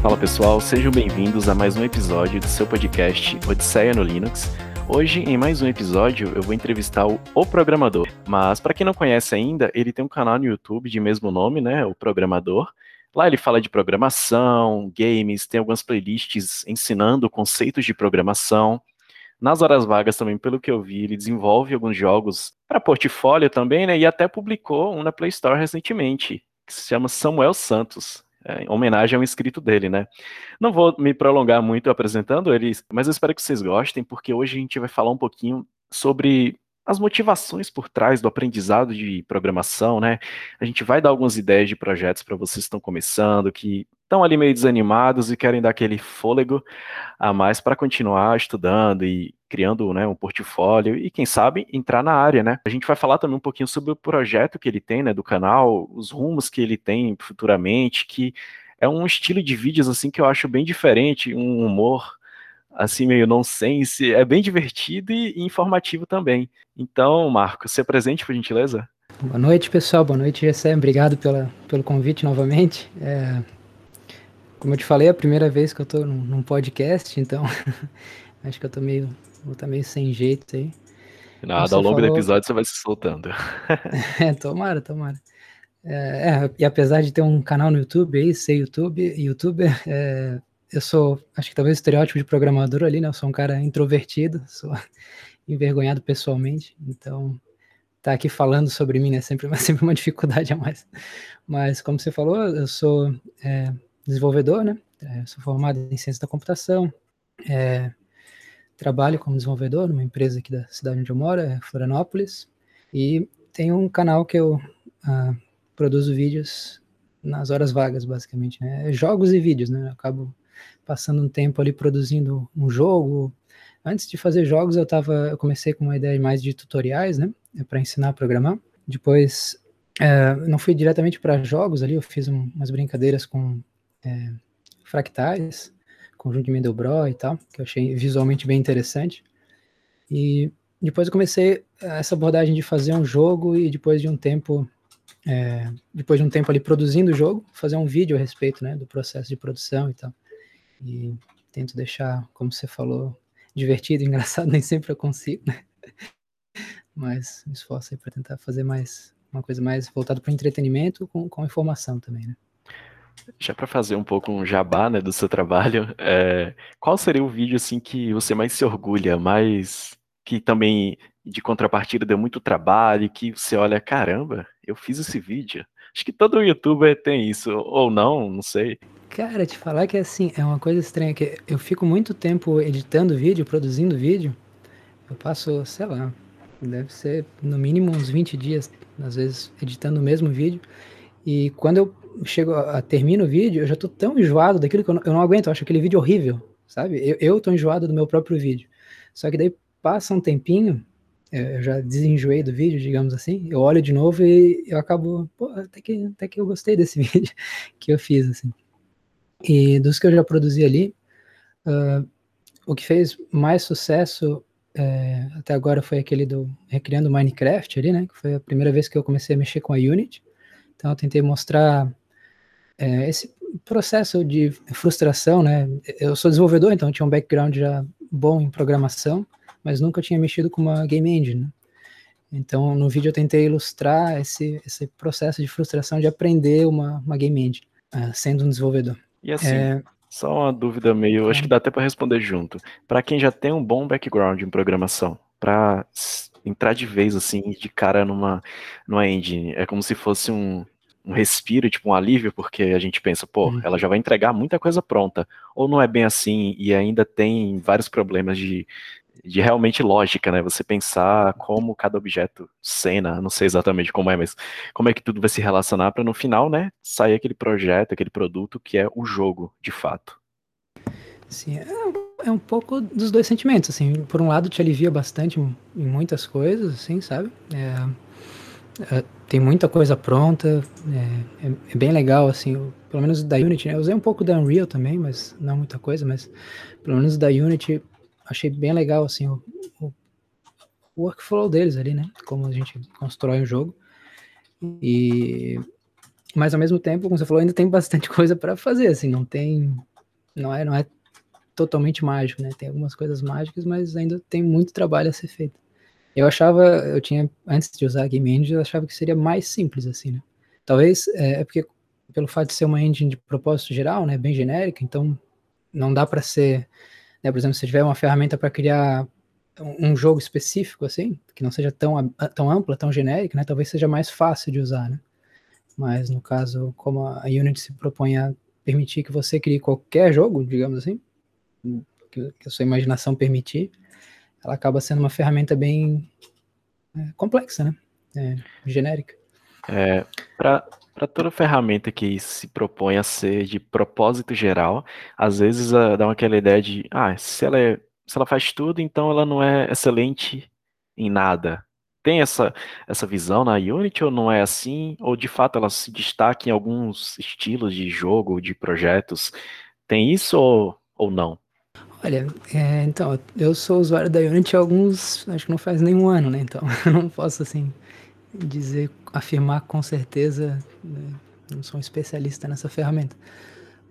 Fala pessoal, sejam bem-vindos a mais um episódio do seu podcast Odisseia no Linux. Hoje, em mais um episódio, eu vou entrevistar o, o Programador. Mas, para quem não conhece ainda, ele tem um canal no YouTube de mesmo nome, né? O Programador. Lá ele fala de programação, games, tem algumas playlists ensinando conceitos de programação. Nas horas vagas também, pelo que eu vi, ele desenvolve alguns jogos para portfólio também, né? E até publicou um na Play Store recentemente, que se chama Samuel Santos é, em homenagem ao inscrito dele, né? Não vou me prolongar muito apresentando ele, mas eu espero que vocês gostem, porque hoje a gente vai falar um pouquinho sobre as motivações por trás do aprendizado de programação, né? A gente vai dar algumas ideias de projetos para vocês que estão começando, que estão ali meio desanimados e querem dar aquele fôlego a mais para continuar estudando e criando né, um portfólio e, quem sabe, entrar na área, né? A gente vai falar também um pouquinho sobre o projeto que ele tem, né, do canal, os rumos que ele tem futuramente, que é um estilo de vídeos, assim, que eu acho bem diferente, um humor assim, meio nonsense, é bem divertido e informativo também. Então, Marco, se presente, por gentileza. Boa noite, pessoal. Boa noite, Gessé. Obrigado pela, pelo convite novamente. É, como eu te falei, é a primeira vez que eu estou num, num, podcast, então acho que eu tô meio, vou tá meio sem jeito aí. Nada, ao longo falou... do episódio você vai se soltando. é, tomara, tomara. É, é, e apesar de ter um canal no YouTube aí, ser YouTube, youtuber, é, eu sou, acho que talvez estereótipo de programador ali, né? Eu sou um cara introvertido, sou envergonhado pessoalmente, então tá aqui falando sobre mim é né? sempre, sempre uma dificuldade a mais. Mas como você falou, eu sou é, desenvolvedor, né? É, sou formado em ciência da computação, é, trabalho como desenvolvedor numa empresa aqui da cidade onde eu moro, é Florianópolis, e tenho um canal que eu ah, produzo vídeos nas horas vagas, basicamente, né? Jogos e vídeos, né? Eu acabo passando um tempo ali produzindo um jogo. Antes de fazer jogos, eu tava, eu comecei com uma ideia mais de tutoriais, né, para ensinar a programar. Depois, é, não fui diretamente para jogos ali, eu fiz um, umas brincadeiras com é, fractais, conjunto de Mendelbrot e tal, que eu achei visualmente bem interessante. E depois eu comecei essa abordagem de fazer um jogo e depois de um tempo é, depois de um tempo ali produzindo o jogo, fazer um vídeo a respeito né, do processo de produção e tal e tento deixar, como você falou, divertido, engraçado, nem sempre eu consigo, né? Mas me esforço aí para tentar fazer mais uma coisa mais voltada para o entretenimento com, com informação também, né? Já para fazer um pouco um jabá né, do seu trabalho, é, qual seria o vídeo assim que você mais se orgulha, mais que também de contrapartida deu muito trabalho, que você olha, caramba, eu fiz esse vídeo. Acho que todo youtuber tem isso, ou não, não sei. Cara, te falar que assim, é uma coisa estranha, que eu fico muito tempo editando vídeo, produzindo vídeo. Eu passo, sei lá, deve ser no mínimo uns 20 dias, às vezes, editando o mesmo vídeo. E quando eu chego a, a termino o vídeo, eu já tô tão enjoado daquilo que eu não, eu não aguento, eu acho aquele vídeo horrível, sabe? Eu, eu tô enjoado do meu próprio vídeo. Só que daí passa um tempinho, é, eu já desenjoei do vídeo, digamos assim, eu olho de novo e eu acabo, pô, até que, até que eu gostei desse vídeo que eu fiz, assim. E dos que eu já produzi ali, uh, o que fez mais sucesso é, até agora foi aquele do Recriando Minecraft ali, né? Que foi a primeira vez que eu comecei a mexer com a Unity. Então eu tentei mostrar é, esse processo de frustração, né? Eu sou desenvolvedor, então tinha um background já bom em programação, mas nunca tinha mexido com uma game engine. Né? Então no vídeo eu tentei ilustrar esse, esse processo de frustração de aprender uma, uma game engine, uh, sendo um desenvolvedor. E assim, é... só uma dúvida meio, acho que dá até para responder junto. Para quem já tem um bom background em programação, para entrar de vez assim, de cara numa numa engine, é como se fosse um, um respiro, tipo um alívio, porque a gente pensa, pô, uhum. ela já vai entregar muita coisa pronta. Ou não é bem assim e ainda tem vários problemas de de realmente lógica, né? Você pensar como cada objeto, cena, não sei exatamente como é, mas como é que tudo vai se relacionar para no final, né, sair aquele projeto, aquele produto que é o jogo, de fato. Sim, é, é um pouco dos dois sentimentos, assim, por um lado te alivia bastante em muitas coisas, assim, sabe? É, Uh, tem muita coisa pronta, é, é, é, bem legal, assim, pelo menos da Unity, né? Eu usei um pouco da Unreal também, mas não muita coisa, mas pelo menos da Unity achei bem legal, assim, o, o workflow deles ali, né? Como a gente constrói o jogo. E mas ao mesmo tempo, como você falou, ainda tem bastante coisa para fazer, assim, não tem não é não é totalmente mágico, né? Tem algumas coisas mágicas, mas ainda tem muito trabalho a ser feito. Eu achava, eu tinha, antes de usar a Game Engine, eu achava que seria mais simples, assim, né? Talvez, é, é porque, pelo fato de ser uma engine de propósito geral, né, bem genérica, então não dá para ser, né, por exemplo, se tiver uma ferramenta para criar um, jogo específico, assim, que não seja tão, tão ampla, tão genérica, né, talvez seja mais fácil de usar, né? Mas, no caso, como a Unity se propõe a permitir que você crie qualquer jogo, digamos assim, que, a sua imaginação permitir, ela acaba sendo uma ferramenta bem é, complexa, né? É, genérica. É, toda ferramenta que se propõe a ser de propósito geral, às vezes uh, dá aquela ideia de, ah, se ela, é, se ela faz tudo, então ela não é excelente em nada. Tem essa, essa visão na Unity ou não é assim? Ou de fato ela se destaca em alguns estilos de jogo, de projetos? Tem isso ou, ou não? Olha, é, então, eu sou usuário da Unity há alguns, acho que não faz nenhum ano, né? Então, eu não posso, assim, dizer, afirmar com certeza, né? não sou um especialista nessa ferramenta.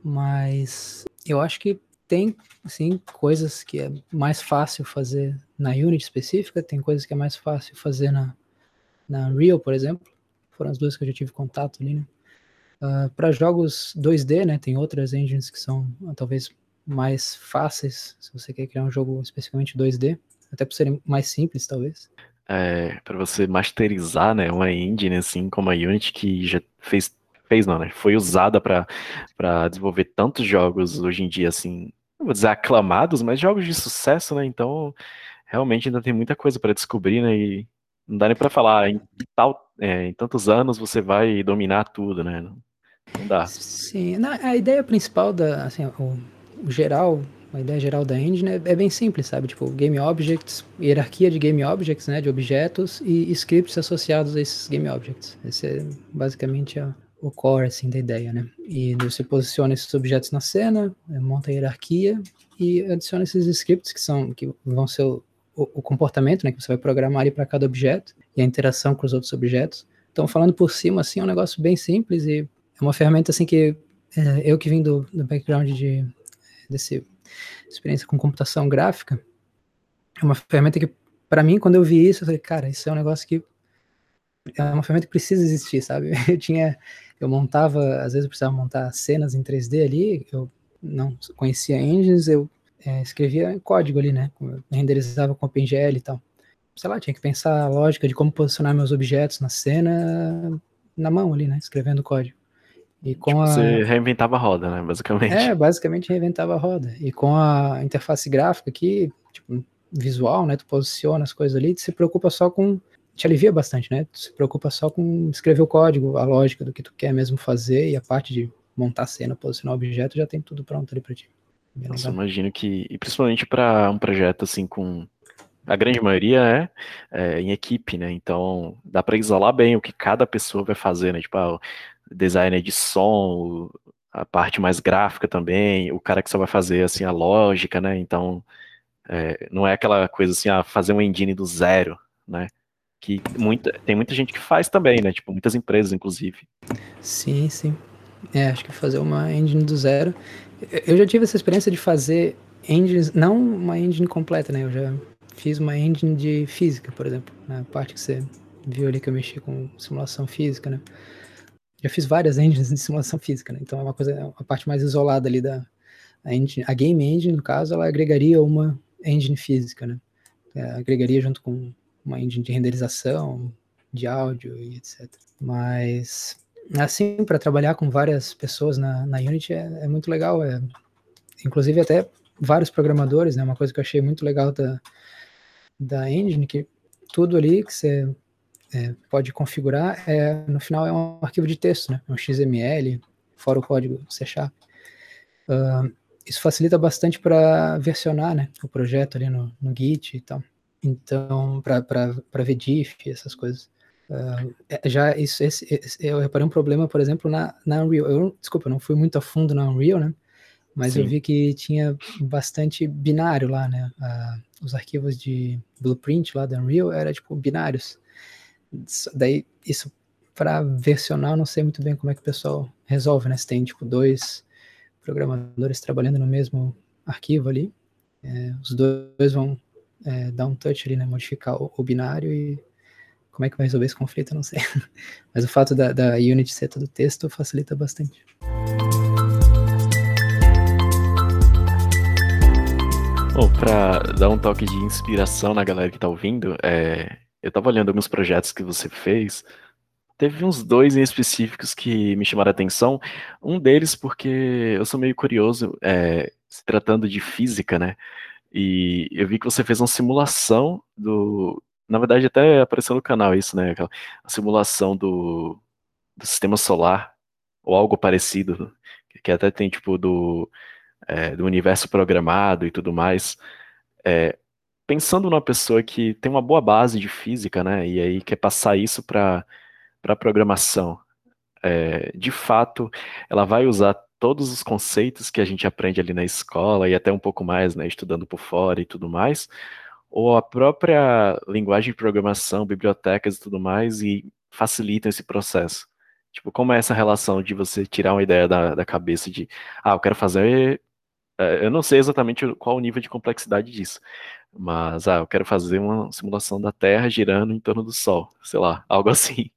Mas eu acho que tem, assim, coisas que é mais fácil fazer na Unity específica, tem coisas que é mais fácil fazer na, na Unreal, por exemplo. Foram as duas que eu já tive contato ali, né? Uh, ah, Para jogos 2D, né, tem outras engines que são talvez mais fáceis, se você quer criar um jogo especificamente 2D, até por serem mais simples, talvez. É, para você masterizar, né, uma engine assim como a Unity que já fez fez não, né? Foi usada para desenvolver tantos jogos hoje em dia assim, vou dizer aclamados, mas jogos de sucesso, né? Então, realmente ainda tem muita coisa para descobrir, né? E não dá nem para falar em tal é, em tantos anos você vai dominar tudo, né? Não, não dá. Sim, a ideia principal da assim, o o geral, a ideia geral da engine é, é, bem simples, sabe? Tipo, game objects, hierarquia de game objects, né? De objetos e scripts associados a esses game objects. Esse é basicamente a, o core, assim, da ideia, né? E você posiciona esses objetos na cena, é, monta a hierarquia e adiciona esses scripts que são, que vão ser o, o, o comportamento, né? Que você vai programar ali para cada objeto e a interação com os outros objetos. Então, falando por cima, assim, é um negócio bem simples e é uma ferramenta, assim, que é, eu que vim do, do background de dessa experiência com computação gráfica, é uma ferramenta que, para mim, quando eu vi isso, eu falei, cara, isso é um negócio que é uma ferramenta que precisa existir, sabe? Eu tinha, eu montava, às vezes eu precisava montar cenas em 3D ali, eu não conhecia engines, eu é, escrevia código ali, né? Renderizava com OpenGL e tal. Sei lá, tinha que pensar a lógica de como posicionar meus objetos na cena na mão ali, né? Escrevendo código. E com tipo, a... Você reinventava a roda, né? Basicamente. É, basicamente reinventava a roda. E com a interface gráfica aqui, tipo, visual, né? Tu posiciona as coisas ali, tu se preocupa só com. Te alivia bastante, né? Tu se preocupa só com escrever o código, a lógica do que tu quer mesmo fazer e a parte de montar a cena, posicionar o objeto, já tem tudo pronto ali pra ti. Bem Nossa, legal. imagino que. E principalmente para um projeto assim com. A grande maioria é, é em equipe, né? Então dá para isolar bem o que cada pessoa vai fazer, né? Tipo, ah, designer de som, a parte mais gráfica também, o cara que só vai fazer assim a lógica, né? Então é, não é aquela coisa assim, ah, fazer um engine do zero, né? Que muita, tem muita gente que faz também, né? Tipo, muitas empresas, inclusive. Sim, sim. É, acho que fazer uma engine do zero. Eu já tive essa experiência de fazer engines, não uma engine completa, né? Eu já fiz uma engine de física, por exemplo, na parte que você viu ali que eu mexi com simulação física, né? Já fiz várias engines de simulação física, né? Então é uma coisa, a parte mais isolada ali da a, engine, a game engine, no caso, ela agregaria uma engine física, né? É, agregaria junto com uma engine de renderização, de áudio e etc. Mas assim, para trabalhar com várias pessoas na, na Unity é, é muito legal, é, inclusive até vários programadores, né? Uma coisa que eu achei muito legal da, da engine, que tudo ali que você é, pode configurar, é, no final é um arquivo de texto, né? É um XML, fora o código C Sharp. Uh, isso facilita bastante para versionar né, o projeto ali no, no Git e tal. Então, para ver diff, essas coisas. Uh, já isso, esse, esse, eu reparei um problema, por exemplo, na, na Unreal. Eu, desculpa, eu não fui muito a fundo na Unreal, né? Mas Sim. eu vi que tinha bastante binário lá, né? Uh, os arquivos de blueprint lá da Unreal era tipo binários. Daí, isso para versionar, eu não sei muito bem como é que o pessoal resolve, né? Se tem tipo dois programadores trabalhando no mesmo arquivo ali, é, os dois vão é, dar um touch ali, né? Modificar o, o binário e como é que vai resolver esse conflito, eu não sei. Mas o fato da, da Unity ser todo texto facilita bastante. Bom, para dar um toque de inspiração na galera que está ouvindo, é, eu estava olhando alguns projetos que você fez. Teve uns dois em específicos que me chamaram a atenção. Um deles porque eu sou meio curioso, é, se tratando de física, né? E eu vi que você fez uma simulação do, na verdade, até apareceu no canal isso, né? A simulação do, do sistema solar, ou algo parecido, que até tem, tipo, do, é, do universo programado e tudo mais. É, pensando numa pessoa que tem uma boa base de física, né? E aí quer passar isso para para programação. É, de fato, ela vai usar todos os conceitos que a gente aprende ali na escola e até um pouco mais, né, estudando por fora e tudo mais, ou a própria linguagem de programação, bibliotecas e tudo mais, e facilitam esse processo. Tipo, como é essa relação de você tirar uma ideia da, da cabeça de, ah, eu quero fazer. É, eu não sei exatamente qual o nível de complexidade disso, mas, ah, eu quero fazer uma simulação da Terra girando em torno do Sol, sei lá, algo assim.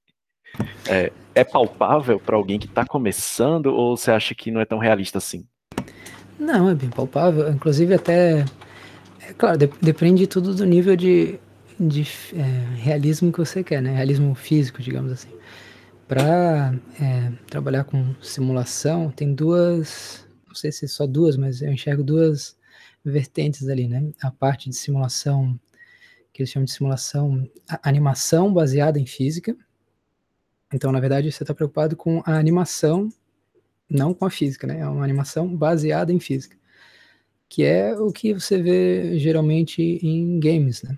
É, é palpável para alguém que está começando ou você acha que não é tão realista assim? Não, é bem palpável. Inclusive, até Claro, de, depende tudo do nível de, de é, realismo que você quer, né? Realismo físico, digamos assim. Para é, trabalhar com simulação, tem duas, não sei se só duas, mas eu enxergo duas vertentes ali, né? A parte de simulação, que eles chamam de simulação, animação baseada em física. Então, na verdade, você está preocupado com a animação, não com a física, né? É uma animação baseada em física que é o que você vê geralmente em games, né?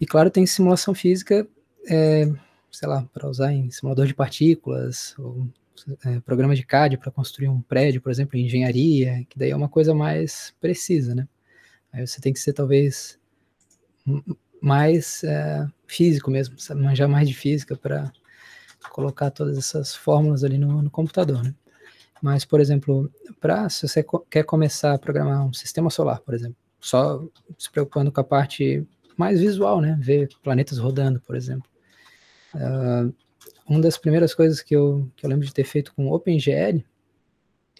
E claro, tem simulação física, é, sei lá, para usar em simulador de partículas, ou é, programa de CAD para construir um prédio, por exemplo, em engenharia, que daí é uma coisa mais precisa, né? Aí você tem que ser talvez mais é, físico mesmo, manjar mais de física para colocar todas essas fórmulas ali no, no computador, né? Mas, por exemplo, para se você quer começar a programar um sistema solar, por exemplo, só se preocupando com a parte mais visual, né? Ver planetas rodando, por exemplo. Uh, uma das primeiras coisas que eu, que eu lembro de ter feito com OpenGL,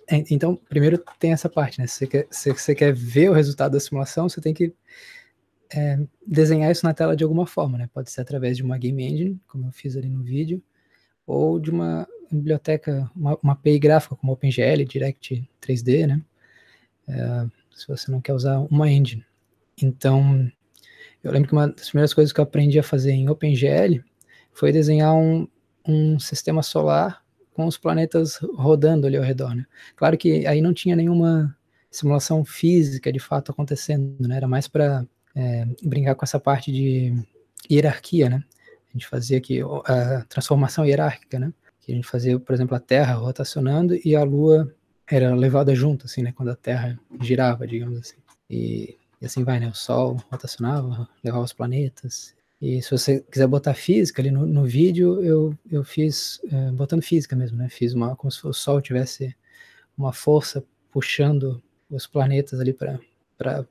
é, então, primeiro tem essa parte, né? Se você quer, se você quer ver o resultado da simulação, você tem que é, desenhar isso na tela de alguma forma, né? Pode ser através de uma game engine, como eu fiz ali no vídeo, ou de uma biblioteca, uma, uma API gráfica como OpenGL, Direct 3D, né? É, se você não quer usar uma engine. Então, eu lembro que uma das primeiras coisas que eu aprendi a fazer em OpenGL foi desenhar um, um sistema solar com os planetas rodando ali ao redor, né? Claro que aí não tinha nenhuma simulação física de fato acontecendo, né? Era mais para é, brincar com essa parte de hierarquia, né? A gente fazia aqui a transformação hierárquica, né? que a gente fazia, por exemplo, a Terra rotacionando e a Lua era levada junto, assim, né? Quando a Terra girava, digamos assim. E, e assim vai, né? O Sol rotacionava, levava os planetas. E se você quiser botar física ali no, no vídeo, eu, eu fiz é, botando física mesmo, né? Fiz uma como se o Sol tivesse uma força puxando os planetas ali para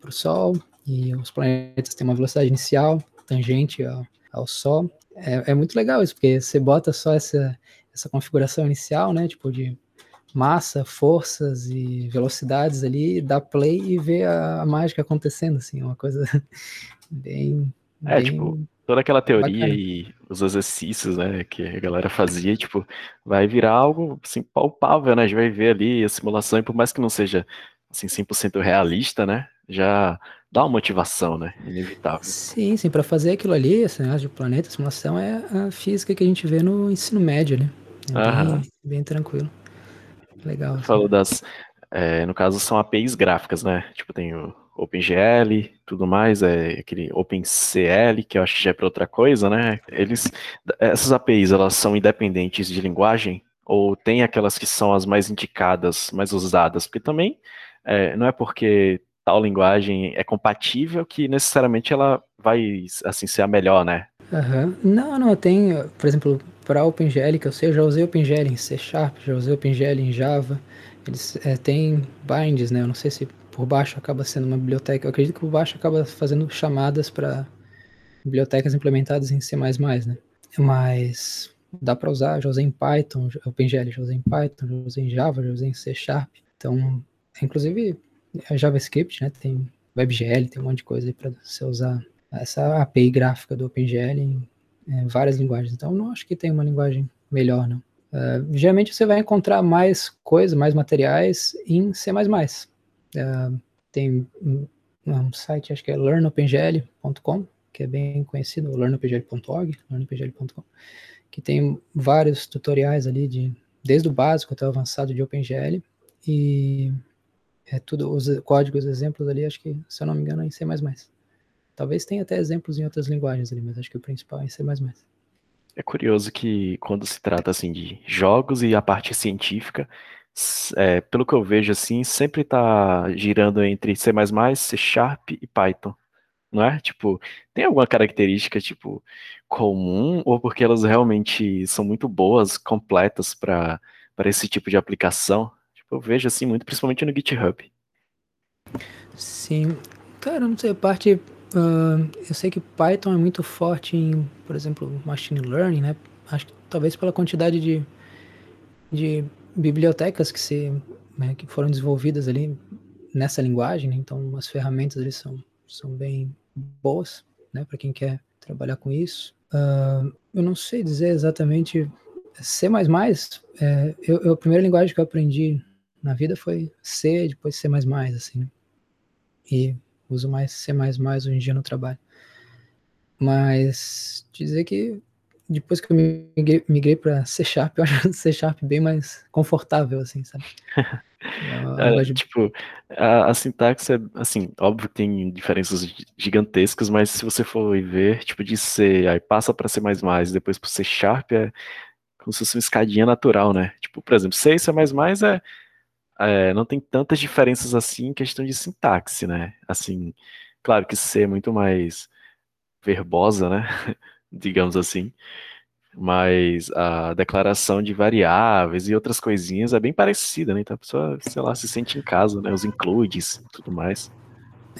o Sol e os planetas têm uma velocidade inicial tangente ao, ao Sol. É, é muito legal isso, porque você bota só essa, essa configuração inicial, né? Tipo de massa, forças e velocidades ali, dá play e vê a, a mágica acontecendo, assim, uma coisa bem. É, bem tipo, toda aquela teoria bacana. e os exercícios, né, que a galera fazia, tipo, vai virar algo, assim, palpável, né? A gente vai ver ali a simulação, e por mais que não seja, assim, 100% realista, né? Já dá uma motivação, né? Inevitável. Sim, sim, para fazer aquilo ali, esse negócio de planeta, simulação, é a física que a gente vê no ensino médio, né? É bem, bem, tranquilo. Legal. Falou das, É, no caso, são APIs gráficas, né? Tipo, tem o OpenGL, tudo mais, é aquele OpenCL, que eu acho que já é para outra coisa, né? Eles, essas APIs, elas são independentes de linguagem? Ou tem aquelas que são as mais indicadas, mais usadas? Porque também é, não é porque tal linguagem é compatível que necessariamente ela vai, assim, ser a melhor, né? Uhum. Não, não, tem, por exemplo, para OpenGL, que eu sei, eu já usei OpenGL em C Sharp, já usei OpenGL em Java, eles é, têm binds, né? Eu não sei se por baixo acaba sendo uma biblioteca. Eu acredito que por baixo acaba fazendo chamadas para bibliotecas implementadas em C++, né? Mas dá para usar, já usei em Python, OpenGL já usei em Python, já usei em Java, já usei em C Sharp. Então, inclusive é JavaScript, né? Tem WebGL, tem um monte de coisa aí para você usar essa API gráfica do OpenGL em, em várias linguagens. Então, não acho que tem uma linguagem melhor, não. Uh, geralmente você vai encontrar mais coisas, mais materiais em C++. Uh, tem um, um, site, acho que é learnopengl.com, que é bem conhecido, learnopengl.org, learnopengl.com, que tem vários tutoriais ali, de, desde o básico até o avançado de OpenGL, e é tudo, os códigos, exemplos ali, acho que, se eu não me engano, é em C++. Talvez tenha até exemplos em outras linguagens ali, mas acho que o principal é em C++. É curioso que quando se trata assim de jogos e a parte científica, é, pelo que eu vejo assim, sempre está girando entre C++, C Sharp e Python, não é? Tipo, tem alguma característica tipo comum ou porque elas realmente são muito boas, completas para para esse tipo de aplicação? Tipo, eu vejo assim muito, principalmente no GitHub. Sim, cara, não sei, a parte Uh, eu sei que Python é muito forte em, por exemplo, machine learning, né? Acho que talvez pela quantidade de, de bibliotecas que, se, né, que foram desenvolvidas ali nessa linguagem, né? então as ferramentas ali são, são bem boas, né, para quem quer trabalhar com isso. Uh, eu não sei dizer exatamente C++, é, eu, eu, a primeira linguagem que eu aprendi na vida foi C, depois C++, assim, né? E uso mais C++ hoje em dia no trabalho. Mas dizer que depois que eu migrei, migrei para C Sharp, eu acho C Sharp bem mais confortável, assim, sabe? É, de... Tipo, a, a, sintaxe é, assim, óbvio que tem diferenças gigantescas, mas se você for ver, tipo, de C, aí passa para C++, depois para C Sharp, é como se fosse uma escadinha natural, né? Tipo, por exemplo, C e C++ é é, não tem tantas diferenças assim em questão de sintaxe, né? Assim, claro que C é muito mais verbosa, né? Digamos assim. Mas a declaração de variáveis e outras coisinhas é bem parecida, né? Então a pessoa, sei lá, se sente em casa, né? Os includes e tudo mais.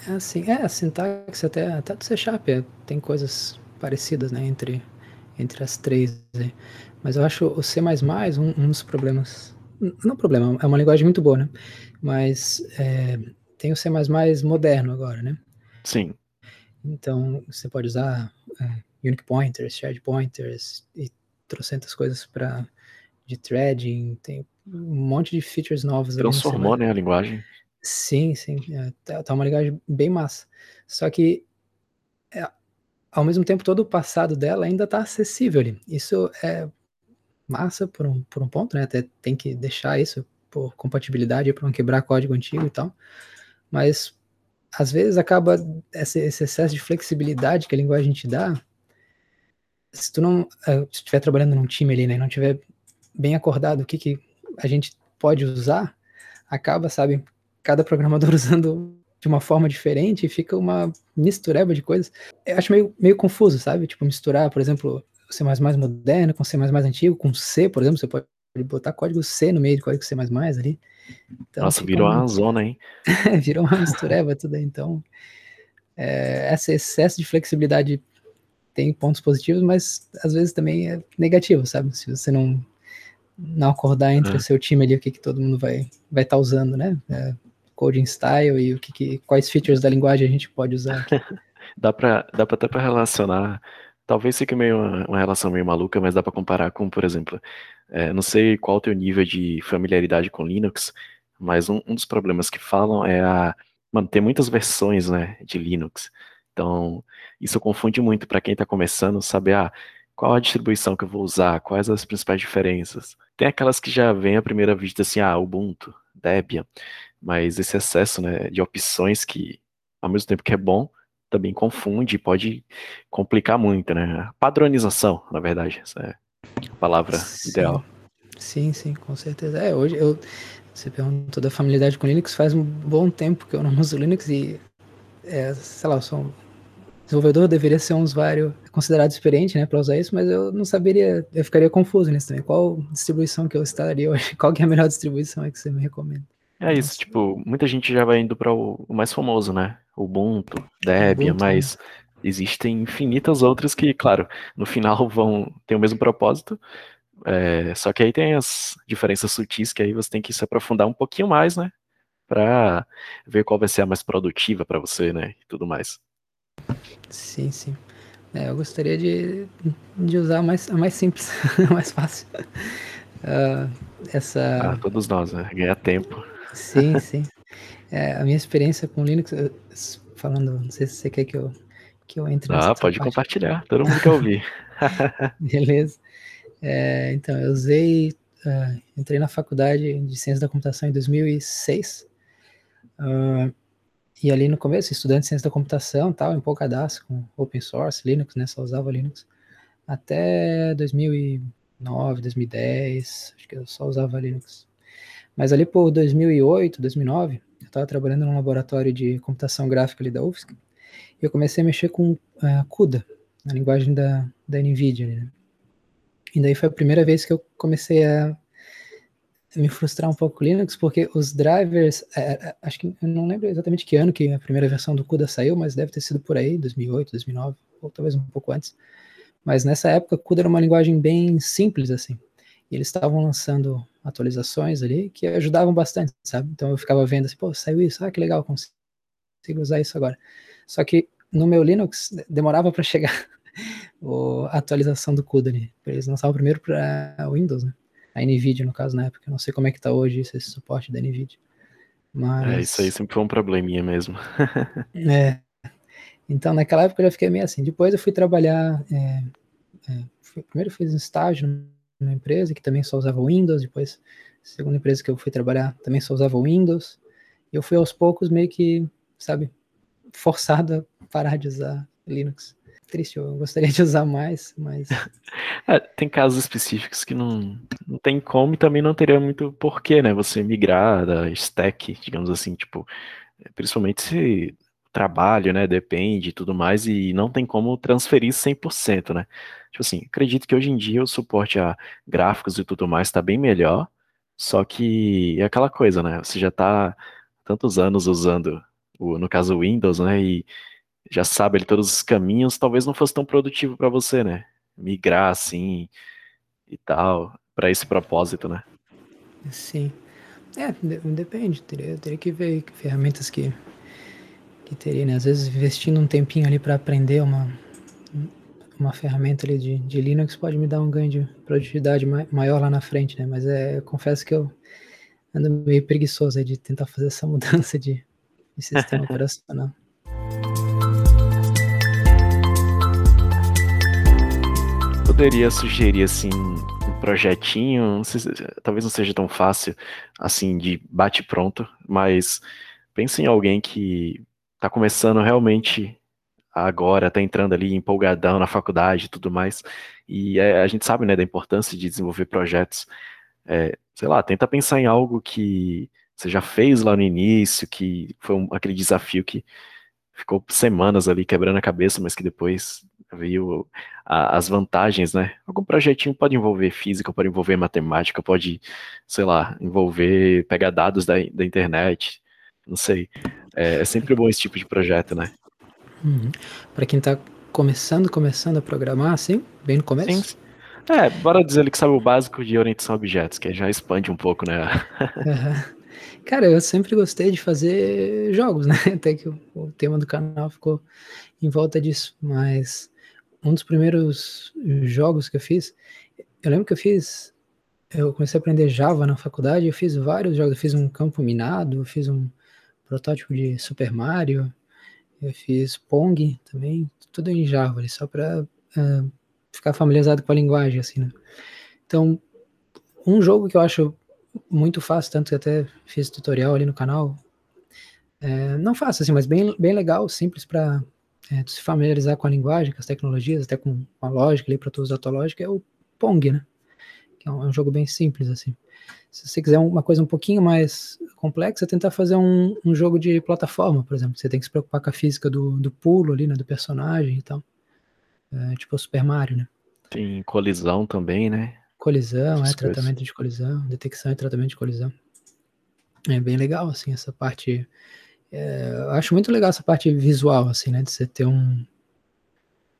É assim, é, a sintaxe até, até do C Sharp é, tem coisas parecidas, né? Entre, entre as três. Né? Mas eu acho o C++ um, um dos problemas não é problema, é uma linguagem muito boa, né? Mas é, tem o C++ moderno agora, né? Sim. Então, você pode usar é, unique pointers, shared pointers e trocentas coisas para de threading, tem um monte de features novas. Transformou, né, a linguagem. Sim, sim, é, tá, tá, uma linguagem bem massa. Só que, é, ao mesmo tempo, todo o passado dela ainda está acessível ali. Isso é massa por um, por um ponto, né? Até tem que deixar isso por compatibilidade para não quebrar código antigo e tal. Mas às vezes acaba esse, esse, excesso de flexibilidade que a linguagem te dá. Se tu não eh, estiver trabalhando num time ali, né, não tiver bem acordado o que, que a gente pode usar, acaba, sabe, cada programador usando de uma forma diferente e fica uma mistureba de coisas. Eu acho meio, meio confuso, sabe? Tipo, misturar, por exemplo, C++ moderno com C++ antigo, com C, por exemplo, você pode botar código C no meio de código C++ ali. Então, Nossa, virou uma zona, hein? virou uma mistureba tudo aí. Então, é, esse excesso de flexibilidade tem pontos positivos, mas às vezes também é negativo, sabe? Se você não, não acordar entre é. o seu time ali, o que, que todo mundo vai estar vai tá usando, né? É, coding style e o que, que, quais features da linguagem a gente pode usar. dá para dá até para relacionar Talvez fique meio uma, uma relação meio maluca, mas dá para comparar com, por exemplo, é, não sei qual o teu nível de familiaridade com Linux, mas um, um dos problemas que falam é a mano, tem muitas versões, né, de Linux. Então, isso confunde muito para quem está começando saber ah, qual a distribuição que eu vou usar, quais as principais diferenças. Tem aquelas que já vêm à primeira vista assim, ah, Ubuntu, Debian. mas esse excesso, né, de opções que, ao mesmo tempo que é bom, também confunde e pode complicar muito, né? Padronização, na verdade, essa é a palavra sim. ideal. Sim, sim, com certeza. É, hoje eu, você perguntou da familiaridade com Linux, faz um bom tempo que eu não uso Linux e, é, sei lá, eu sou desenvolvedor, deveria ser um usuário considerado experiente, né, para usar isso, mas eu não saberia, eu ficaria confuso nisso também. Qual distribuição que eu instalaria hoje? Qual que é a melhor distribuição é que você me recomenda? É isso, tipo, muita gente já vai indo para o, o, mais famoso, né? Ubuntu, Debian, Ubuntu, mas né? existem infinitas outras que, claro, no final vão ter o mesmo propósito, é, só que aí tem as diferenças sutis que aí você tem que se aprofundar um pouquinho mais, né? Para ver qual vai ser a mais produtiva para você, né? E tudo mais. Sim, sim. É, eu gostaria de, de usar a mais, a mais simples, a mais fácil. Uh, essa... Ah, todos nós, né? Ganhar tempo. Sim, sim. É, a minha experiência com Linux, falando, não sei se você quer que eu, que eu entre Ah, pode parte. compartilhar, todo mundo quer ouvir. Beleza. É, então, eu usei, uh, entrei na faculdade de Ciência da Computação em 2006. Uh, e ali no começo, estudante de Ciência da Computação, tal, empolgadaço com Open Source, Linux, né, só usava Linux. Até 2009, 2010, acho que eu só usava Linux. Mas ali por 2008, 2009, eu estava trabalhando num laboratório de computação gráfica ali da UFSC, e eu comecei a mexer com uh, CUDA, a linguagem da, da NVIDIA. Né? E daí foi a primeira vez que eu comecei a me frustrar um pouco com Linux, porque os drivers, é, é, acho que eu não lembro exatamente que ano que a primeira versão do CUDA saiu, mas deve ter sido por aí, 2008, 2009, ou talvez um pouco antes. Mas nessa época, CUDA era uma linguagem bem simples, assim. E eles estavam lançando atualizações ali que ajudavam bastante, sabe? Então eu ficava vendo assim, pô, saiu isso, ah, que legal, consigo usar isso agora. Só que no meu Linux demorava para chegar a atualização do CUDA ali. Eles lançavam primeiro para Windows, né? A NVIDIA, no caso, na época. Eu não sei como é que tá hoje esse suporte da NVIDIA. Mas... É, isso aí sempre foi um probleminha mesmo. é. Então, naquela época eu já fiquei meio assim. Depois eu fui trabalhar... É, é, fui, primeiro eu fiz um estágio numa empresa que também só usava Windows. Depois, segunda empresa que eu fui trabalhar também só usava Windows. E eu fui aos poucos meio que, sabe, forçado a parar de usar Linux triste, eu gostaria de usar mais, mas. É, tem casos específicos que não, não tem como e também não teria muito porquê, né? Você migrar da stack, digamos assim, tipo, principalmente se trabalho, né, depende e tudo mais, e não tem como transferir 100%, né? Tipo assim, acredito que hoje em dia o suporte a gráficos e tudo mais está bem melhor, só que é aquela coisa, né? Você já está tantos anos usando, o, no caso, o Windows, né? E já sabe ali todos os caminhos, talvez não fosse tão produtivo para você, né? Migrar assim e tal, para esse propósito, né? Sim. É, depende, teria, teria que ver que ferramentas que, que teria, né? Às vezes investindo um tempinho ali para aprender uma, uma ferramenta ali de, de Linux pode me dar um ganho de produtividade maior lá na frente, né? Mas é, eu confesso que eu ando meio preguiçoso aí de tentar fazer essa mudança de, de sistema operacional. Poderia sugerir assim um projetinho, não sei, talvez não seja tão fácil assim de bate pronto, mas pense em alguém que está começando realmente agora, está entrando ali empolgadão na faculdade e tudo mais, e é, a gente sabe né, da importância de desenvolver projetos. É, sei lá, tenta pensar em algo que você já fez lá no início, que foi um, aquele desafio que ficou semanas ali quebrando a cabeça, mas que depois veio a, as vantagens, né? Algum projetinho pode envolver física, pode envolver matemática, pode, sei lá, envolver, pegar dados da, da internet, não sei. É, é sempre bom esse tipo de projeto, né? Uhum. Para quem está começando, começando a programar, assim, bem no começo? Sim. É, bora dizer ali que sabe o básico de orientação a objetos, que já expande um pouco, né? uhum. Cara, eu sempre gostei de fazer jogos, né? Até que o, o tema do canal ficou em volta disso, mas um dos primeiros jogos que eu fiz, eu lembro que eu fiz, eu comecei a aprender Java na faculdade, eu fiz vários jogos, eu fiz um campo minado, eu fiz um protótipo de Super Mario, eu fiz Pong também, tudo em Java, só para uh, ah, ficar familiarizado com a linguagem, assim, né? Então, um jogo que eu acho muito fácil, tanto que até fiz tutorial ali no canal. É, não fácil, assim, mas bem, bem legal, simples para é, se familiarizar com a linguagem, com as tecnologias, até com a lógica ali para tu usar a tua lógica, é o Pong, né? Que é um, é um, jogo bem simples, assim. Se você quiser uma coisa um pouquinho mais complexa, tentar fazer um, um jogo de plataforma, por exemplo. Você tem que se preocupar com a física do, do pulo ali, né? Do personagem e tal. É, tipo o Super Mario, né? Tem colisão também, né? Colisão, é, tratamento de colisão, detecção e tratamento de colisão. É bem legal, assim, essa parte. É, eu acho muito legal essa parte visual, assim, né? De você ter um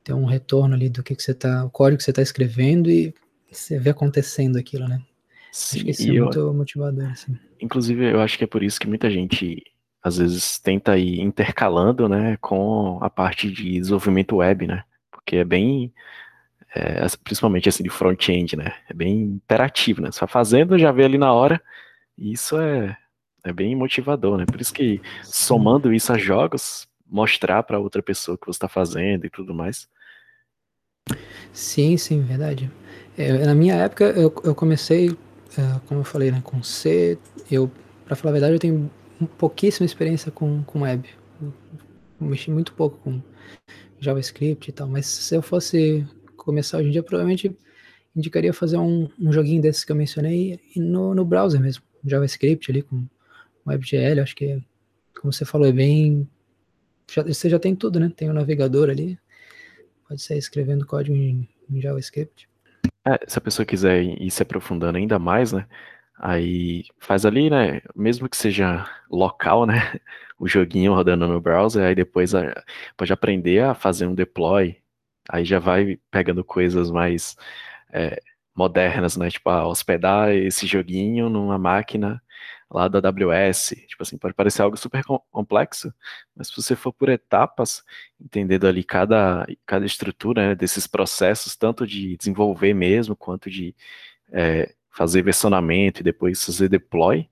ter um retorno ali do que, que você tá, o código que você está escrevendo e você vê acontecendo aquilo, né? Sim, acho que isso é eu, muito motivador, assim. Inclusive, eu acho que é por isso que muita gente às vezes tenta ir intercalando, né, com a parte de desenvolvimento web, né? Porque é bem é, principalmente assim de front-end, né? É bem interativo, né? Você vai fazendo, já vê ali na hora, e isso é, é bem motivador, né? Por isso que somando isso a jogos, mostrar para outra pessoa que você está fazendo e tudo mais. Sim, sim, verdade. É, na minha época, eu, eu comecei, é, como eu falei, né, com C. Eu, para falar a verdade, eu tenho pouquíssima experiência com, com web. Eu mexi muito pouco com JavaScript e tal, mas se eu fosse começar hoje em dia, provavelmente indicaria fazer um, um joguinho desses que eu mencionei no, no browser mesmo, JavaScript ali com WebGL, acho que, como você falou, é bem. Já, você já tem tudo, né? Tem o navegador ali, pode sair escrevendo código em, em JavaScript. É, se a pessoa quiser ir se aprofundando ainda mais, né? Aí faz ali, né? Mesmo que seja local, né? O joguinho rodando no browser, aí depois pode aprender a fazer um deploy Aí já vai pegando coisas mais é, modernas, né? Tipo, ah, hospedar esse joguinho numa máquina lá da AWS. Tipo assim, pode parecer algo super complexo, mas se você for por etapas, entendendo ali cada, cada estrutura né, desses processos, tanto de desenvolver mesmo, quanto de é, fazer versionamento e depois fazer deploy,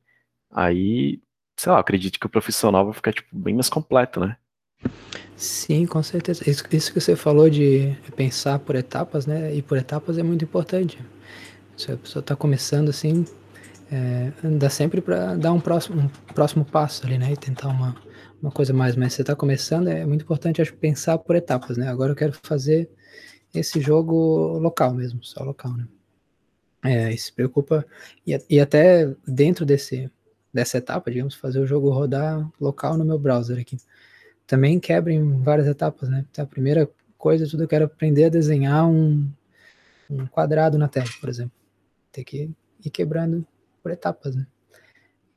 aí, sei lá, acredito que o profissional vai ficar tipo, bem mais completo, né? Sim, com certeza. Isso, isso que você falou de pensar por etapas, né? E por etapas é muito importante. Se a pessoa está começando assim, é, dá sempre para dar um próximo, um próximo passo ali, né? E tentar uma, uma coisa mais. Mas você está começando, é muito importante acho, pensar por etapas, né? Agora eu quero fazer esse jogo local mesmo, só local, né? É, e se preocupa. E, e até dentro desse, dessa etapa, digamos, fazer o jogo rodar local no meu browser aqui também quebra em várias etapas, né? Então, a primeira coisa, tudo eu quero aprender a desenhar um, um quadrado na tela, por exemplo. Tem que ir quebrando por etapas, né?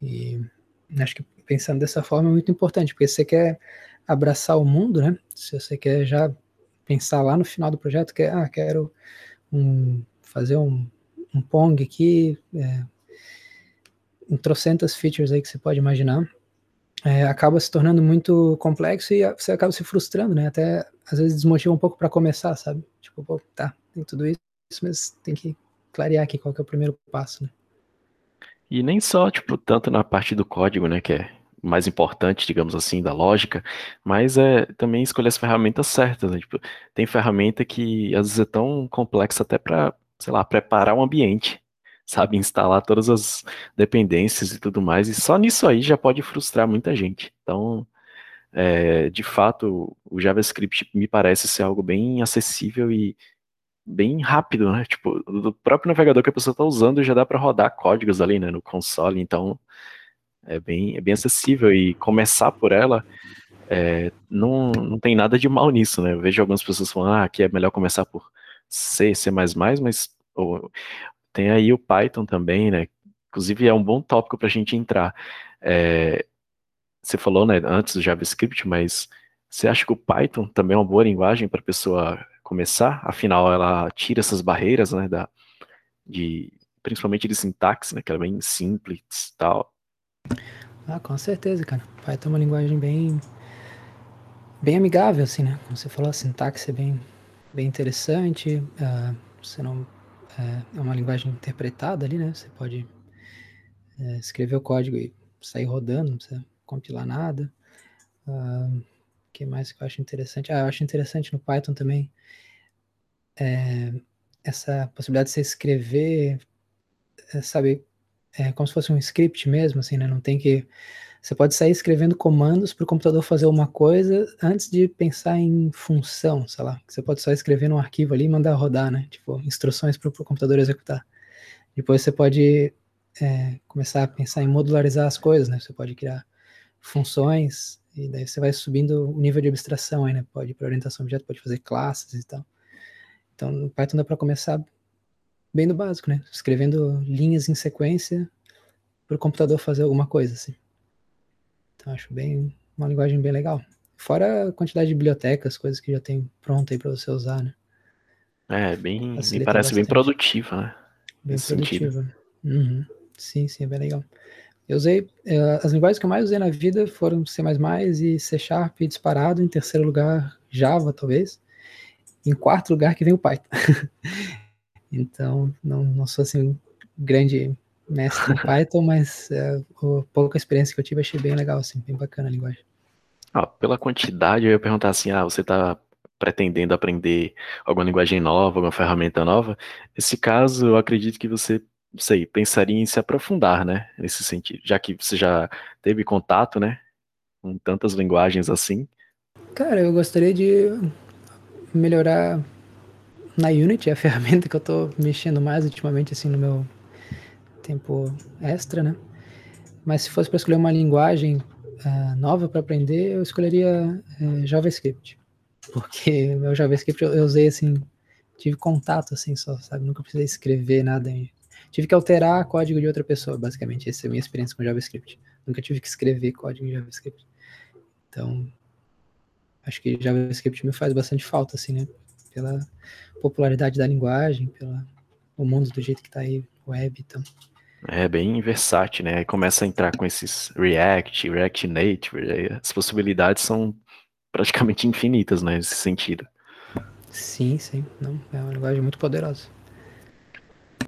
E acho que pensando dessa forma é muito importante, porque se você quer abraçar o mundo, né? Se você quer já pensar lá no final do projeto, que ah, quero um, fazer um, um Pong aqui, é, em trocentas features aí que você pode imaginar, é, acaba se tornando muito complexo e você acaba se frustrando, né? Até às vezes desmotiva um pouco para começar, sabe? Tipo, pô, tá, tem tudo isso, mas tem que clarear aqui qual que é o primeiro passo, né? E nem só, tipo, tanto na parte do código, né, que é mais importante, digamos assim, da lógica, mas é também escolher as ferramentas certas, né? Tipo, tem ferramenta que às vezes é tão complexa até para, sei lá, preparar um ambiente sabe instalar todas as dependências e tudo mais, e só nisso aí já pode frustrar muita gente. Então, é, de fato, o JavaScript me parece ser algo bem acessível e bem rápido, né? Tipo, do próprio navegador que a pessoa está usando já dá para rodar códigos ali, né, no console, então é bem, é bem acessível e começar por ela é, não, não tem nada de mal nisso, né? Eu vejo algumas pessoas falando ah, que é melhor começar por C, C++, mas ou, tem aí o Python também, né? Inclusive é um bom tópico para a gente entrar. É, você falou, né, antes do JavaScript, mas você acha que o Python também é uma boa linguagem para pessoa começar? Afinal, ela tira essas barreiras, né, da, de, principalmente de sintaxe, né, que é bem simples e tal. Ah, com certeza, cara. Python é uma linguagem bem, bem amigável, assim, né? Como você falou, a sintaxe é bem, bem interessante. Uh, você não é, é uma linguagem interpretada ali, né? Você pode é, escrever o código e sair rodando, não precisa compilar nada. O uh, que mais que eu acho interessante? Ah, eu acho interessante no Python também é, essa possibilidade de você escrever, é, sabe, é como se fosse um script mesmo, assim, né? Não tem que. Você pode sair escrevendo comandos para o computador fazer uma coisa antes de pensar em função, sei lá. Você pode só escrever num arquivo ali e mandar rodar, né? Tipo, instruções para o computador executar. Depois você pode é, começar a pensar em modularizar as coisas, né? Você pode criar funções e daí você vai subindo o nível de abstração aí, né? Pode ir para orientação objeto, pode fazer classes e tal. Então, no Python dá para começar bem do básico, né? Escrevendo linhas em sequência para o computador fazer alguma coisa, assim. Então, acho bem uma linguagem bem legal. Fora a quantidade de bibliotecas, coisas que já tem pronta aí para você usar, né? É, bem, me parece bastante. bem produtiva, né? Bem produtiva. Uhum. Sim, sim, é bem legal. Eu usei, uh, as linguagens que eu mais usei na vida foram C++ e C Sharp disparado, em terceiro lugar Java, talvez. Em quarto lugar que vem o Python. então, não, não sou assim grande mestre em Python, mas uh, a pouca experiência que eu tive achei bem legal, assim, bem bacana a linguagem. Ah, pela quantidade, eu ia perguntar assim, ah, você está pretendendo aprender alguma linguagem nova, alguma ferramenta nova? Nesse caso, eu acredito que você, sei, pensaria em se aprofundar, né, nesse sentido, já que você já teve contato, né, com tantas linguagens assim. Cara, eu gostaria de melhorar na Unity, é a ferramenta que eu estou mexendo mais ultimamente, assim, no meu tempo extra, né? Mas se fosse para escolher uma linguagem uh, nova para aprender, eu escolheria uh, JavaScript. Porque meu JavaScript eu, eu, usei assim, tive contato assim só, sabe? Nunca precisei escrever nada. Em... Tive que alterar código de outra pessoa, basicamente. Essa é a minha experiência com JavaScript. Nunca tive que escrever código em JavaScript. Então, acho que JavaScript me faz bastante falta, assim, né? Pela popularidade da linguagem, pelo mundo do jeito que está aí, web, então. É bem versátil, né? Aí começa a entrar com esses React, React Native, as possibilidades são praticamente infinitas, né, nesse sentido. Sim, sim, não, é uma linguagem muito poderosa.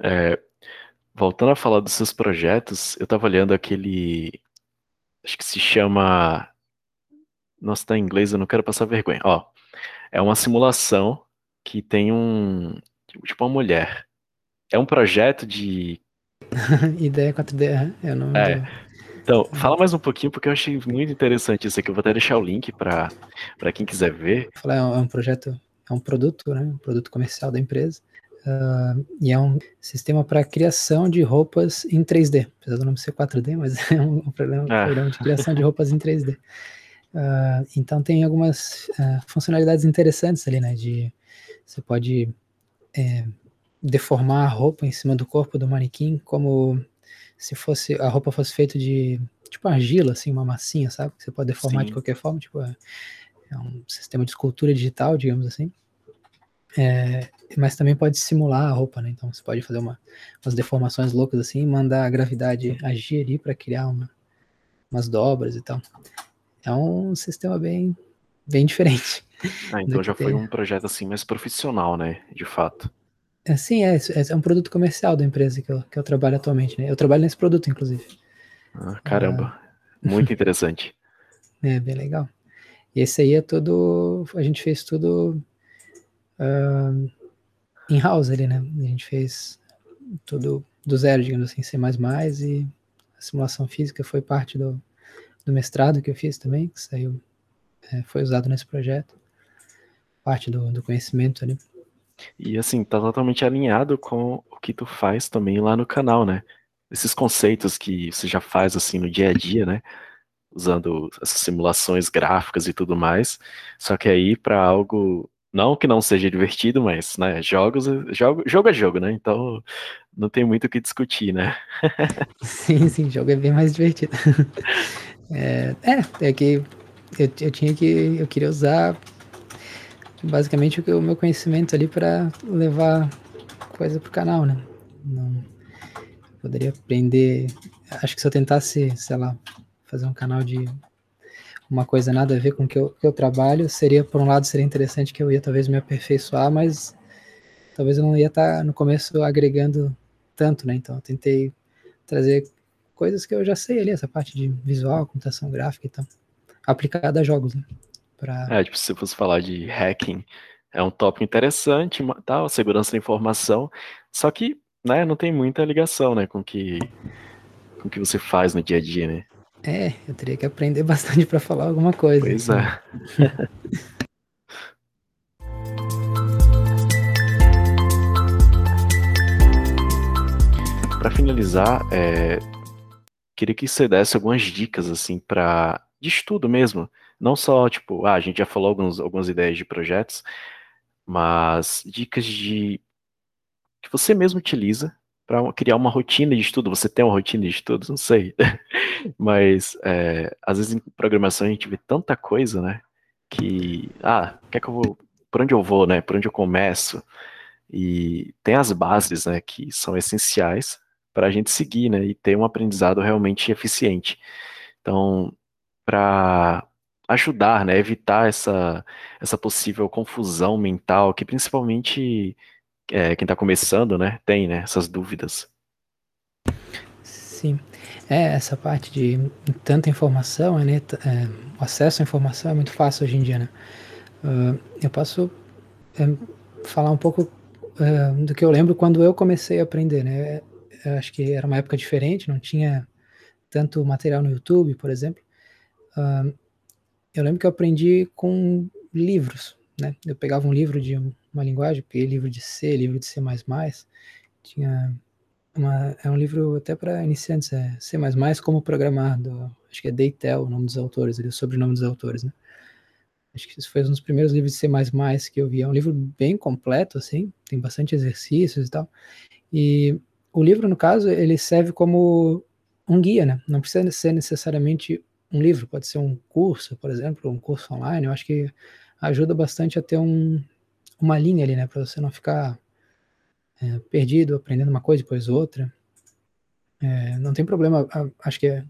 É, voltando a falar dos seus projetos, eu estava olhando aquele, acho que se chama, nossa, tá em inglês, eu não quero passar vergonha. Ó, é uma simulação que tem um, tipo uma mulher. É um projeto de Ideia 4D, é o nome é. Então, fala mais um pouquinho, porque eu achei muito interessante isso aqui. Eu vou até deixar o link para quem quiser ver. É um projeto, é um produto, né? Um produto comercial da empresa. Uh, e é um sistema para criação de roupas em 3D. Apesar do nome ser 4D, mas é um, um ah. programa, de criação de roupas em 3D. Uh, então tem algumas uh, funcionalidades interessantes ali, né? De você pode é, deformar a roupa em cima do corpo do manequim, como se fosse a roupa fosse feita de tipo argila, assim, uma massinha, sabe? Que você pode deformar Sim. de qualquer forma, tipo é, é, um sistema de escultura digital, digamos assim. É, mas também pode simular a roupa, né? Então você pode fazer uma, umas deformações loucas assim, mandar a gravidade agir ali para criar uma, umas dobras e tal. É um sistema bem bem diferente. Ah, então já foi um projeto assim mais profissional, né? De fato. É, sim, é, é um produto comercial da empresa que eu, que eu trabalho atualmente, né? Eu trabalho nesse produto, inclusive. Ah, caramba, ah, muito interessante. É, bem legal. E esse aí é todo, a gente fez tudo uh, in-house ali, né? A gente fez tudo do zero, digamos assim, C++, e a simulação física foi parte do, do mestrado que eu fiz também, que saiu, é, foi usado nesse projeto, parte do, do conhecimento ali. E assim, tá totalmente alinhado com o que tu faz também lá no canal, né? Esses conceitos que você já faz assim no dia a dia, né? Usando essas simulações gráficas e tudo mais. Só que aí para algo não que não seja divertido, mas, né, jogos, jogo, jogo é jogo, né? Então não tem muito o que discutir, né? sim, sim, jogo é bem mais divertido. É, é, é que eu, eu tinha que, eu queria usar basicamente o meu conhecimento ali para levar coisa pro canal, né? Não poderia aprender. Acho que se eu tentasse, sei lá, fazer um canal de uma coisa nada a ver com o que eu, que eu trabalho, seria, por um lado, seria interessante que eu ia talvez me aperfeiçoar, mas talvez eu não ia estar tá, no começo agregando tanto, né? Então eu tentei trazer coisas que eu já sei ali, essa parte de visual, computação gráfica e tal, aplicada a jogos, né? Pra... É, tipo, se fosse falar de hacking, é um tópico interessante, tal, segurança da informação, só que, né, não tem muita ligação, né, com que com o que você faz no dia a dia, né? É, eu teria que aprender bastante para falar alguma coisa. Pois é. para finalizar, é, queria que você desse algumas dicas assim para de estudo mesmo, não só tipo, ah, a gente já falou alguns, algumas ideias de projetos, mas dicas de que você mesmo utiliza para criar uma rotina de estudo. Você tem uma rotina de estudo? Não sei, mas é, às vezes em programação a gente vê tanta coisa, né? Que ah, quer que eu vou? Por onde eu vou, né? Por onde eu começo? E tem as bases, né? Que são essenciais para a gente seguir, né, e ter um aprendizado realmente eficiente. Então, para ajudar, né, evitar essa, essa possível confusão mental que principalmente é, quem está começando, né, tem, né, essas dúvidas. Sim, é essa parte de tanta informação, né, é, o acesso à informação é muito fácil hoje em dia, né. Uh, eu posso é, falar um pouco é, do que eu lembro quando eu comecei a aprender, né acho que era uma época diferente, não tinha tanto material no YouTube, por exemplo. Uh, eu lembro que eu aprendi com livros, né? Eu pegava um livro de uma linguagem, peguei livro de C, livro de C++, tinha uma, é um livro até para iniciantes, é C++ como programar, do, acho que é Deitel, o nome dos autores, o sobrenome dos autores, né? Acho que esse foi um dos primeiros livros de C++ que eu vi. É um livro bem completo, assim, tem bastante exercícios e tal. E o livro, no caso, ele serve como um guia, né? Não precisa ser necessariamente um livro, pode ser um curso, por exemplo, um curso online. Eu acho que ajuda bastante a ter um, uma linha ali, né? Para você não ficar é, perdido, aprendendo uma coisa depois outra. É, não tem problema, acho que é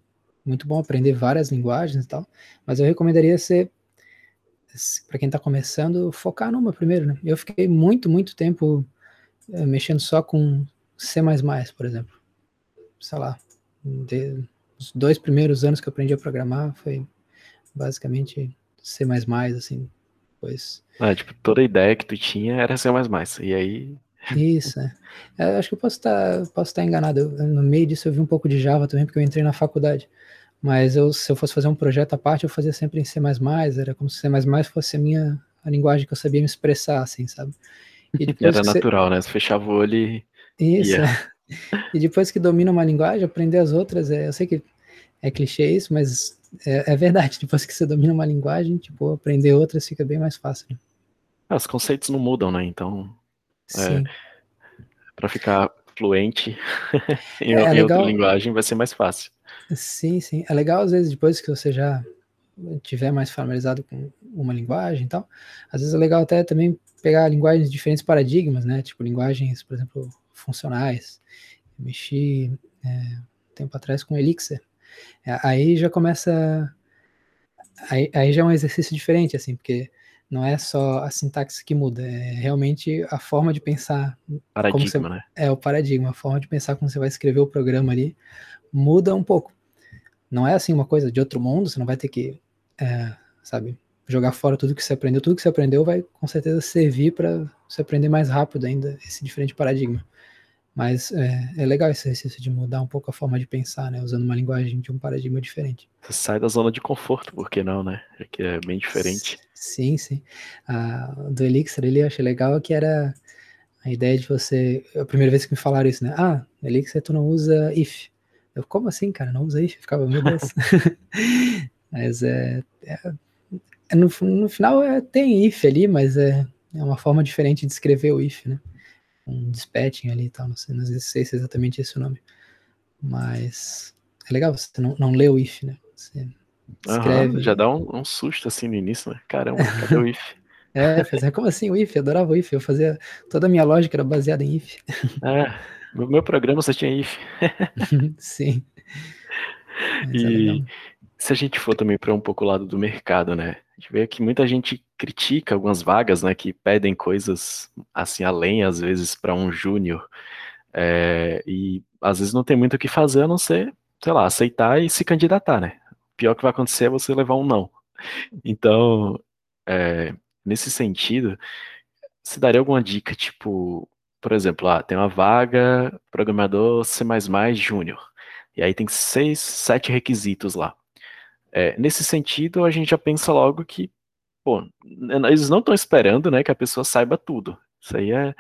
muito bom aprender várias linguagens e tal, mas eu recomendaria ser, para quem está começando, focar numa primeiro, né? Eu fiquei muito, muito tempo é, mexendo só com C++, por exemplo. Sei lá, de, os dois primeiros anos que eu aprendi a programar foi basicamente C++, assim, pois... Ah, tipo, toda a ideia que tu tinha era C++, e aí... Isso, é. Eu acho que eu posso estar, posso estar enganado. Eu, no meio disso eu vi um pouco de Java também, porque eu entrei na faculdade. Mas eu, se eu fosse fazer um projeto à parte, eu fazia sempre em C++, era como se C++ fosse a minha a linguagem que eu sabia me expressar, assim, sabe? E era natural, né? Você fechava o olho e isso. Yeah. E depois que domina uma linguagem, aprender as outras, é, eu sei que é clichê isso, mas é, é, verdade. Depois que você domina uma linguagem, tipo, aprender outras fica bem mais fácil. Né? Ah, os conceitos não mudam, né? Então, é, para ficar fluente em, é, em outra linguagem vai ser mais fácil. Sim, sim. É legal, às vezes, depois que você já tiver mais familiarizado com uma linguagem e tal, às vezes é legal até também pegar linguagens de diferentes paradigmas, né? Tipo, linguagens, por exemplo, funcionais. Eu mexi é, tempo atrás com Elixir. É, aí já começa. Aí, aí já é um exercício diferente, assim, porque não é só a sintaxe que muda, é realmente a forma de pensar. Paradigma, você, né? É, o paradigma, a forma de pensar como você vai escrever o programa ali muda um pouco. Não é assim uma coisa de outro mundo, você não vai ter que, é, sabe, jogar fora tudo que você aprendeu. Tudo que você aprendeu vai com certeza servir para você aprender mais rápido ainda esse diferente paradigma. Mas é, é, legal esse exercício de mudar um pouco a forma de pensar, né? Usando uma linguagem de um paradigma diferente. Você sai da zona de conforto, por que não, né? É que é bem diferente. Sim, sim. Ah, do Elixir ali eu achei legal que era a ideia de você. A primeira vez que me falaram isso, né? Ah, Elixir tu não usa if. Eu, como assim, cara? Não usa if? Eu ficava, meu Deus. mas é, é, é. no, no final é, tem if ali, mas é, é uma forma diferente de escrever o if, né? Um dispatching ali e tal, não sei, não sei se é exatamente esse o nome. Mas é legal, você não, não lê o if, né? Você escreve. Uhum, já dá um, um, susto assim no início, né? Caramba, cadê o if? é, fazia, como assim o if? Eu adorava o if, eu fazia, toda a minha lógica era baseada em if. É, no meu programa só tinha if. Sim. Mas e é se a gente for também para um pouco o lado do mercado, né? A gente vê que muita gente critica algumas vagas, né, que pedem coisas assim além, às vezes, para um júnior. É, e às vezes não tem muito o que fazer a não ser, sei lá, aceitar e se candidatar, né? O pior que vai acontecer é você levar um não. Então, é, nesse sentido, se daria alguma dica, tipo, por exemplo, ah, tem uma vaga programador C++ júnior. E aí tem seis, sete requisitos lá. É, nesse sentido, a gente já pensa logo que, pô, eles não estão esperando, né, que a pessoa saiba tudo. Isso aí é,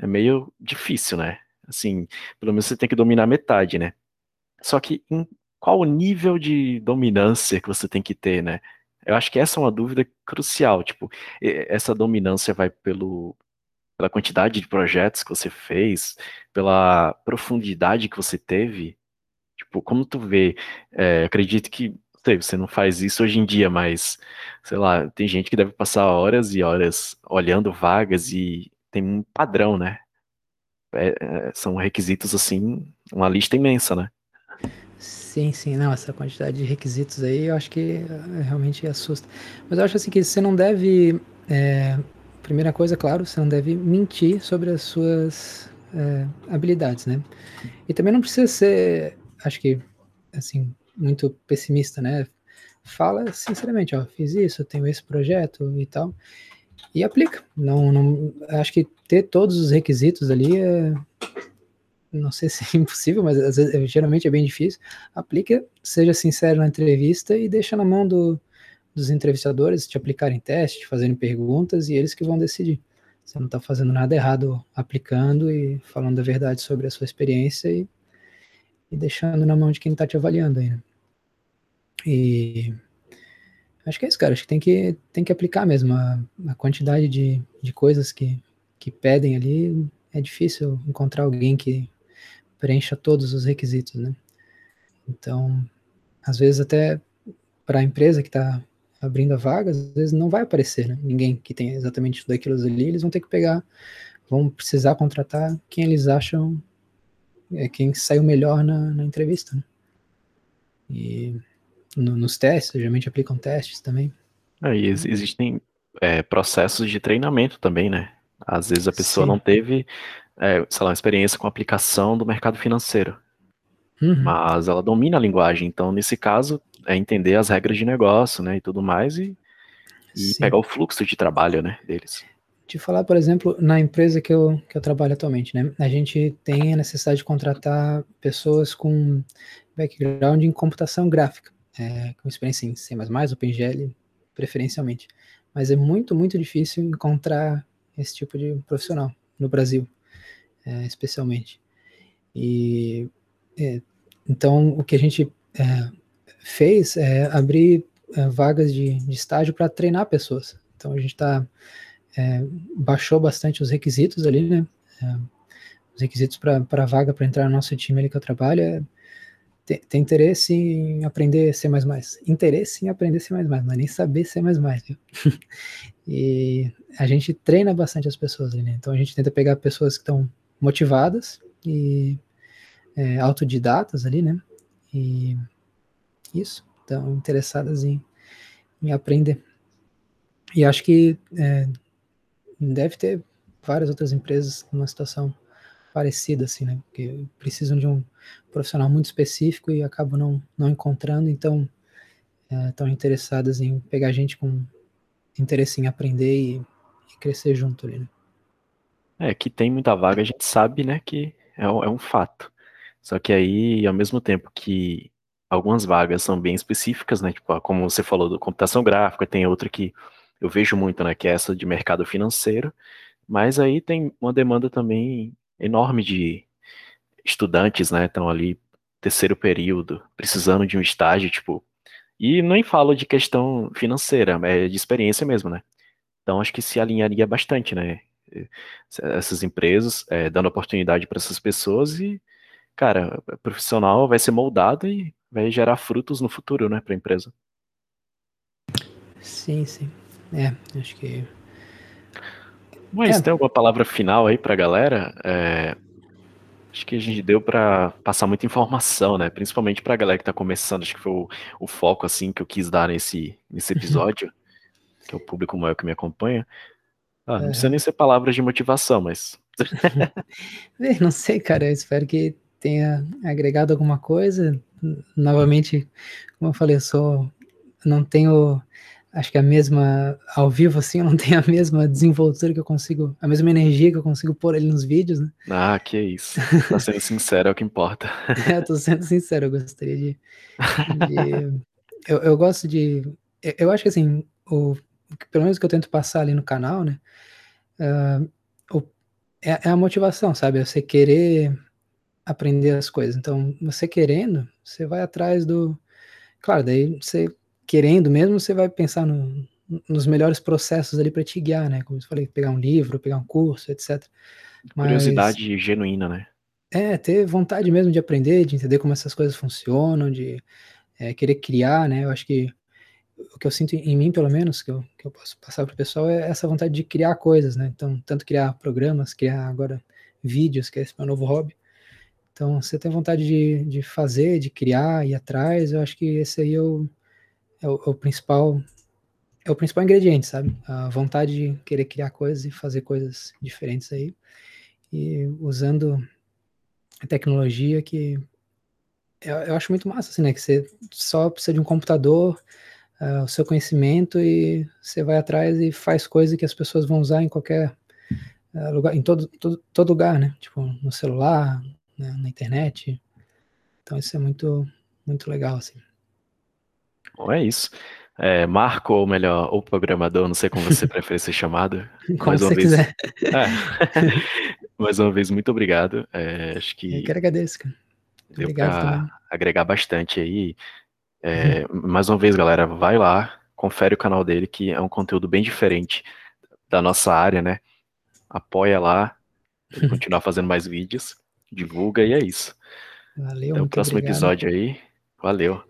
é meio difícil, né? Assim, pelo menos você tem que dominar metade, né? Só que em qual o nível de dominância que você tem que ter, né? Eu acho que essa é uma dúvida crucial. Tipo, essa dominância vai pelo, pela quantidade de projetos que você fez, pela profundidade que você teve. Tipo, como tu vê, é, acredito que você não faz isso hoje em dia, mas sei lá, tem gente que deve passar horas e horas olhando vagas e tem um padrão, né? É, é, são requisitos assim, uma lista imensa, né? Sim, sim, não, essa quantidade de requisitos aí eu acho que eh, realmente assusta. Mas eu acho assim que você não deve, é, primeira coisa, claro, você não deve mentir sobre as suas é, habilidades, né? E também não precisa ser, acho que, assim, muito pessimista, né? Fala sinceramente, ó, fiz isso, tenho esse projeto e tal, e aplica. Não, não, acho que ter todos os requisitos ali é, não sei se é impossível, mas vezes, geralmente é bem difícil, aplica, seja sincero na entrevista e deixa na mão do, dos entrevistadores te aplicarem testes, te fazerem perguntas e eles que vão decidir. Você não está fazendo nada errado aplicando e falando a verdade sobre a sua experiência e, e deixando na mão de quem está te avaliando aí, né? E acho que é isso, cara. Acho que tem que, tem que aplicar mesmo. A, a quantidade de, de coisas que, que pedem ali é difícil encontrar alguém que preencha todos os requisitos, né? Então, às vezes até para a empresa que está abrindo a vaga, às vezes não vai aparecer, né? Ninguém que tem exatamente tudo aquilo ali, eles vão ter que pegar, vão precisar contratar quem eles acham é quem saiu melhor na, na entrevista, né? E no, nos testes, geralmente aplicam testes também. É, e ex existem é, processos de treinamento também, né? Às vezes a pessoa Sim. não teve é, sei lá, uma experiência com aplicação do mercado financeiro. Uhum. Mas ela domina a linguagem, então nesse caso é entender as regras de negócio, né, e tudo mais, e, e pegar o fluxo de trabalho, né, deles. Te falar, por exemplo, na empresa que eu, que eu trabalho atualmente, né, a gente tem a necessidade de contratar pessoas com background em computação gráfica, é, com experiência em C++, OpenGL, preferencialmente. Mas é muito, muito difícil encontrar esse tipo de profissional no Brasil é, especialmente. E é, então o que a gente é, fez é abrir é, vagas de, de estágio para treinar pessoas. Então a gente está é, baixou bastante os requisitos ali, né? Os requisitos para a vaga para entrar no nosso time ali que eu trabalho é tem, tem, interesse em aprender C++. Interesse em aprender C++, mas nem saber C++, viu? e a gente treina bastante as pessoas ali, né? Então a gente tenta pegar pessoas que estão motivadas e é, autodidatas ali, né? E isso, estão interessadas em, em aprender. E acho que é, deve ter várias outras empresas numa situação parecida, assim, né? Porque precisam de um profissional muito específico e acabam não, não encontrando, então estão é, interessadas em pegar gente com interesse em aprender e, e crescer junto ali, né? É, que tem muita vaga, a gente sabe, né, que é, é um fato. Só que aí, ao mesmo tempo que algumas vagas são bem específicas, né, tipo, como você falou, do computação gráfica, tem outra que eu vejo muito, né, que é essa de mercado financeiro, mas aí tem uma demanda também enorme de estudantes, né, estão ali terceiro período, precisando de um estágio, tipo, e nem falo de questão financeira, é de experiência mesmo, né? Então acho que se alinharia bastante, né? essas empresas, é, dando oportunidade para essas pessoas e, cara, o profissional vai ser moldado e vai gerar frutos no futuro, né, para a empresa. Sim, sim. É, acho que. Mas é. tem alguma palavra final aí para a galera? É, acho que a gente deu para passar muita informação, né? Principalmente para a galera que está começando. Acho que foi o, o, foco assim que eu quis dar nesse, nesse episódio, que é o público maior que me acompanha. Ah, não precisa nem ser palavras de motivação, mas. não sei, cara. Eu espero que tenha agregado alguma coisa. Novamente, como eu falei, eu sou. Não tenho acho que a mesma, ao vivo assim, eu não tenho a mesma desenvoltura que eu consigo, a mesma energia que eu consigo pôr ali nos vídeos, né? Ah, que isso. Tá sendo sincero, é o que importa. é, eu tô sendo sincero, eu gostaria de... de eu, eu gosto de... Eu, eu acho que assim, o, pelo menos que eu tento passar ali no canal, né? Uh, o, é, é a motivação, sabe? É você querer aprender as coisas. Então, você querendo, você vai atrás do. Claro, daí você querendo mesmo, você vai pensar no, nos melhores processos ali para te guiar, né? Como eu falei, pegar um livro, pegar um curso, etc. Mas, Curiosidade genuína, né? É, ter vontade mesmo de aprender, de entender como essas coisas funcionam, de é, querer criar, né? Eu acho que o que eu sinto em mim, pelo menos, que eu, que eu posso passar para o pessoal, é essa vontade de criar coisas, né? Então, tanto criar programas, criar agora vídeos, que é esse meu novo hobby, então, você tem vontade de, de fazer, de criar, ir atrás, eu acho que esse aí é o, é o, é o principal é o principal ingrediente, sabe? A vontade de querer criar coisas e fazer coisas diferentes aí. E usando a tecnologia que eu, eu acho muito massa, assim, né? Que você só precisa de um computador, uh, o seu conhecimento e você vai atrás e faz coisas que as pessoas vão usar em qualquer uh, lugar, em todo, todo, todo lugar, né? Tipo, no celular, né, na internet. Então isso é muito, muito legal, assim. Bom, é isso. É, Marco, ou melhor, o programador, não sei como você prefere ser chamado. como mais você vez, quiser. É, mais uma vez, muito obrigado. É, acho que. Eu que agradeço, cara. Deu obrigado também. agregar bastante aí. É, mais uma vez, galera, vai lá, confere o canal dele, que é um conteúdo bem diferente da nossa área, né? Apoia lá, continuar fazendo mais vídeos divulga e é isso. Valeu, Até o próximo obrigado. episódio aí. Valeu.